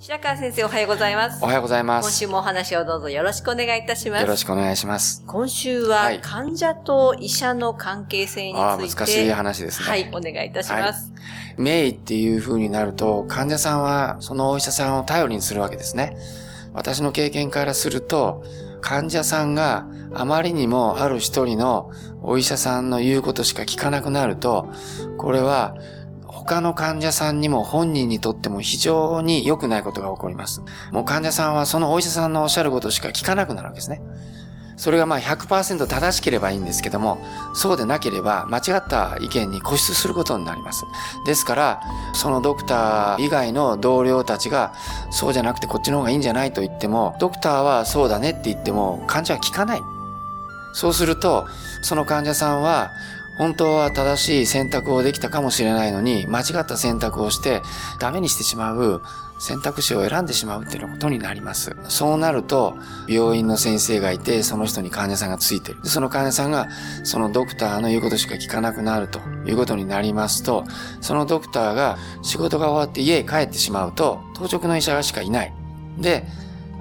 白川先生おはようございますおはようございます。今週もお話をどうぞよろしくお願いいたしますよろしくお願いします。今週ははい患者と医者の関係性について、ああ、難しい話ですね。はい、お願いいたします。名医っていう風になると、患者さんはそのお医者さんを頼りにするわけですね。私の経験からすると、患者さんがあまりにもある一人のお医者さんの言うことしか聞かなくなると、これは他の患者さんにも本人にとっても非常に良くないことが起こります。もう患者さんはそのお医者さんのおっしゃることしか聞かなくなるわけですね。それがまあ100%正しければいいんですけども、そうでなければ間違った意見に固執することになります。ですから、そのドクター以外の同僚たちが、そうじゃなくてこっちの方がいいんじゃないと言っても、ドクターはそうだねって言っても患者は聞かない。そうすると、その患者さんは、本当は正しい選択をできたかもしれないのに、間違った選択をして、ダメにしてしまう選択肢を選んでしまうっていうことになります。そうなると、病院の先生がいて、その人に患者さんがついてる。その患者さんが、そのドクターの言うことしか聞かなくなるということになりますと、そのドクターが仕事が終わって家へ帰ってしまうと、当直の医者がしかいない。で、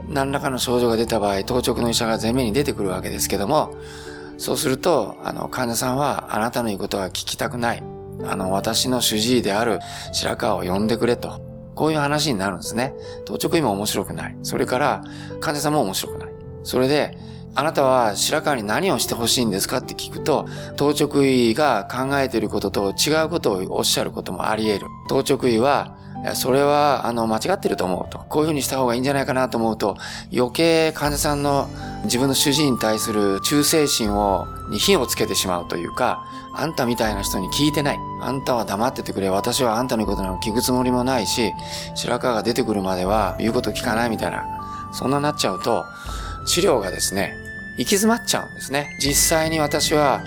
何らかの症状が出た場合、当直の医者が前面に出てくるわけですけども、そうすると、あの、患者さんは、あなたの言うことは聞きたくない。あの、私の主治医である白川を呼んでくれと。こういう話になるんですね。当直医も面白くない。それから、患者さんも面白くない。それで、あなたは白川に何をしてほしいんですかって聞くと、当直医が考えていることと違うことをおっしゃることもあり得る。当直医は、それは、あの、間違ってると思うと。こういうふうにした方がいいんじゃないかなと思うと、余計患者さんの自分の主治医に対する忠誠心を、に火をつけてしまうというか、あんたみたいな人に聞いてない。あんたは黙っててくれ。私はあんたのことなんか聞くつもりもないし、白川が出てくるまでは言うこと聞かないみたいな。そんななっちゃうと、治療がですね、行き詰まっちゃうんですね。実際に私は、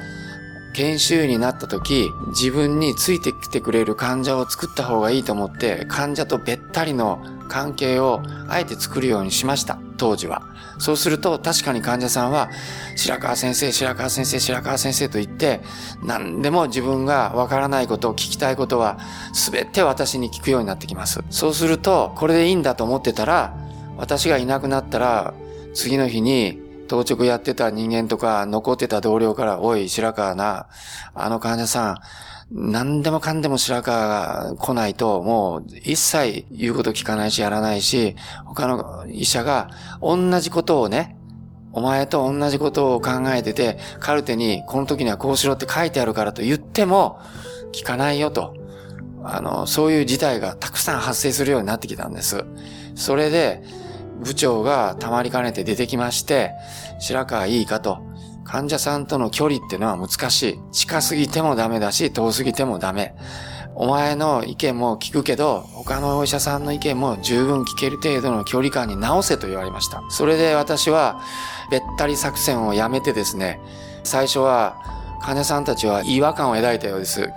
研修医になった時、自分についてきてくれる患者を作った方がいいと思って、患者とべったりの関係をあえて作るようにしました。当時は。そうすると確かに患者さんは、白川先生、白川先生、白川先生と言って、何でも自分がわからないこと、聞きたいことは、すべて私に聞くようになってきます。そうすると、これでいいんだと思ってたら、私がいなくなったら、次の日に、当直やってた人間とか、残ってた同僚から、おい、白川な、あの患者さん、何でもかんでも白川が来ないと、もう一切言うこと聞かないしやらないし、他の医者が同じことをね、お前と同じことを考えてて、カルテにこの時にはこうしろって書いてあるからと言っても、聞かないよと。あの、そういう事態がたくさん発生するようになってきたんです。それで、部長がたまりかねて出てきまして、白川いいかと。患者さんとの距離っていうのは難しい。近すぎてもダメだし、遠すぎてもダメ。お前の意見も聞くけど、他のお医者さんの意見も十分聞ける程度の距離感に直せと言われました。それで私は、べったり作戦をやめてですね、最初は患者さんたちは違和感を抱いたようです。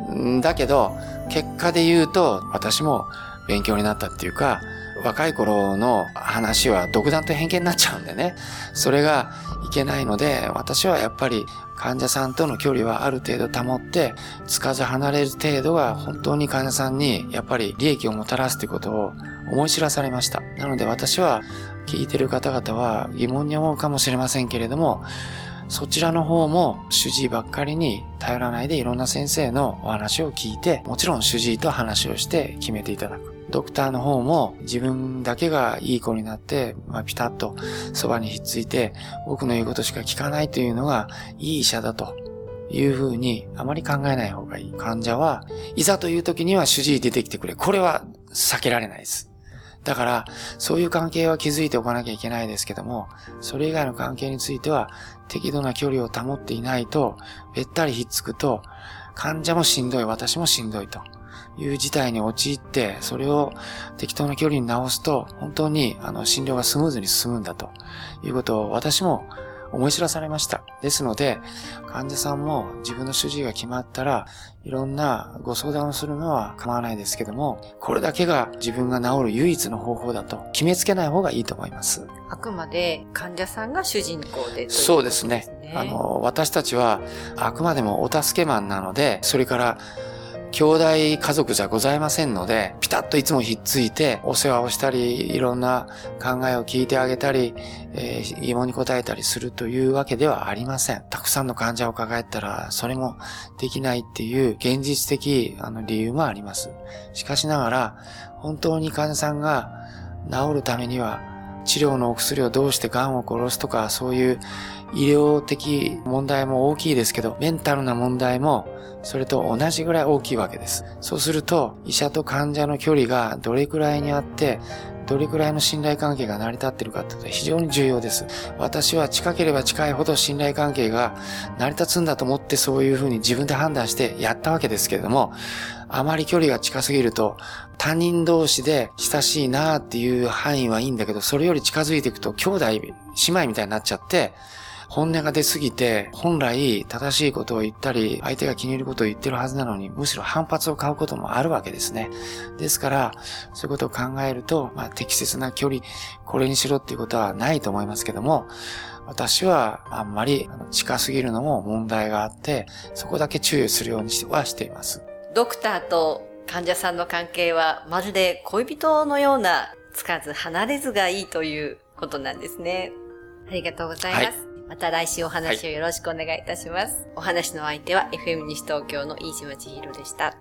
だけど、結果で言うと、私も勉強になったっていうか、若い頃の話は独断と偏見になっちゃうんでね。それがいけないので、私はやっぱり患者さんとの距離はある程度保って、つかず離れる程度が本当に患者さんにやっぱり利益をもたらすということを思い知らされました。なので私は聞いてる方々は疑問に思うかもしれませんけれども、そちらの方も主治医ばっかりに頼らないでいろんな先生のお話を聞いて、もちろん主治医と話をして決めていただく。ドクターの方も自分だけがいい子になって、まあ、ピタッとそばにひっついて、僕の言うことしか聞かないというのがいい医者だというふうにあまり考えない方がいい。患者は、いざという時には主治医出てきてくれ。これは避けられないです。だから、そういう関係は築いておかなきゃいけないですけども、それ以外の関係については、適度な距離を保っていないと、べったりひっつくと、患者もしんどい、私もしんどいという事態に陥って、それを適当な距離に直すと、本当にあの診療がスムーズに進むんだということを私も思い知らされました。ですので、患者さんも自分の主治医が決まったら、いろんなご相談をするのは構わないですけども、これだけが自分が治る唯一の方法だと決めつけない方がいいと思います。あくまで患者さんが主人公でね。そうですね。あの、私たちはあくまでもお助けマンなので、それから、兄弟家族じゃございませんので、ピタッといつもひっついて、お世話をしたり、いろんな考えを聞いてあげたり、えー疑問に答えたりするというわけではありません。たくさんの患者を抱えたら、それもできないっていう現実的あの理由もあります。しかしながら、本当に患者さんが治るためには、治療のお薬をどうして癌を殺すとか、そういう医療的問題も大きいですけど、メンタルな問題も、それと同じぐらい大きいわけです。そうすると、医者と患者の距離がどれくらいにあって、どれくらいの信頼関係が成り立ってるかってことは非常に重要です。私は近ければ近いほど信頼関係が成り立つんだと思ってそういうふうに自分で判断してやったわけですけれども、あまり距離が近すぎると、他人同士で親しいなっていう範囲はいいんだけど、それより近づいていくと兄弟、姉妹みたいになっちゃって、本音が出すぎて、本来正しいことを言ったり、相手が気に入ることを言ってるはずなのに、むしろ反発を買うこともあるわけですね。ですから、そういうことを考えると、まあ、適切な距離、これにしろっていうことはないと思いますけども、私はあんまり近すぎるのも問題があって、そこだけ注意するようにしてはしています。ドクターと患者さんの関係はまるで恋人のようなつかず離れずがいいということなんですね。ありがとうございます。はいまた来週お話をよろしくお願いいたします。お話の相手は FM 西東京の飯島千尋でした。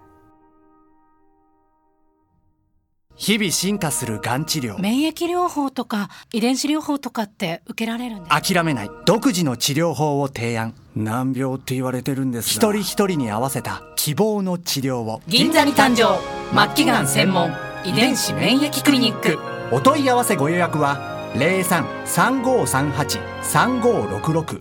日々進化するがん治療。免疫療法とか遺伝子療法とかって受けられるんですか？諦めない。独自の治療法を提案。難病って言われてるんです一が人一人に合わせた希望の治療を。銀座に誕生。末期がん専門。遺伝子免疫クリニック。お問い合わせご予約は03-3538-3566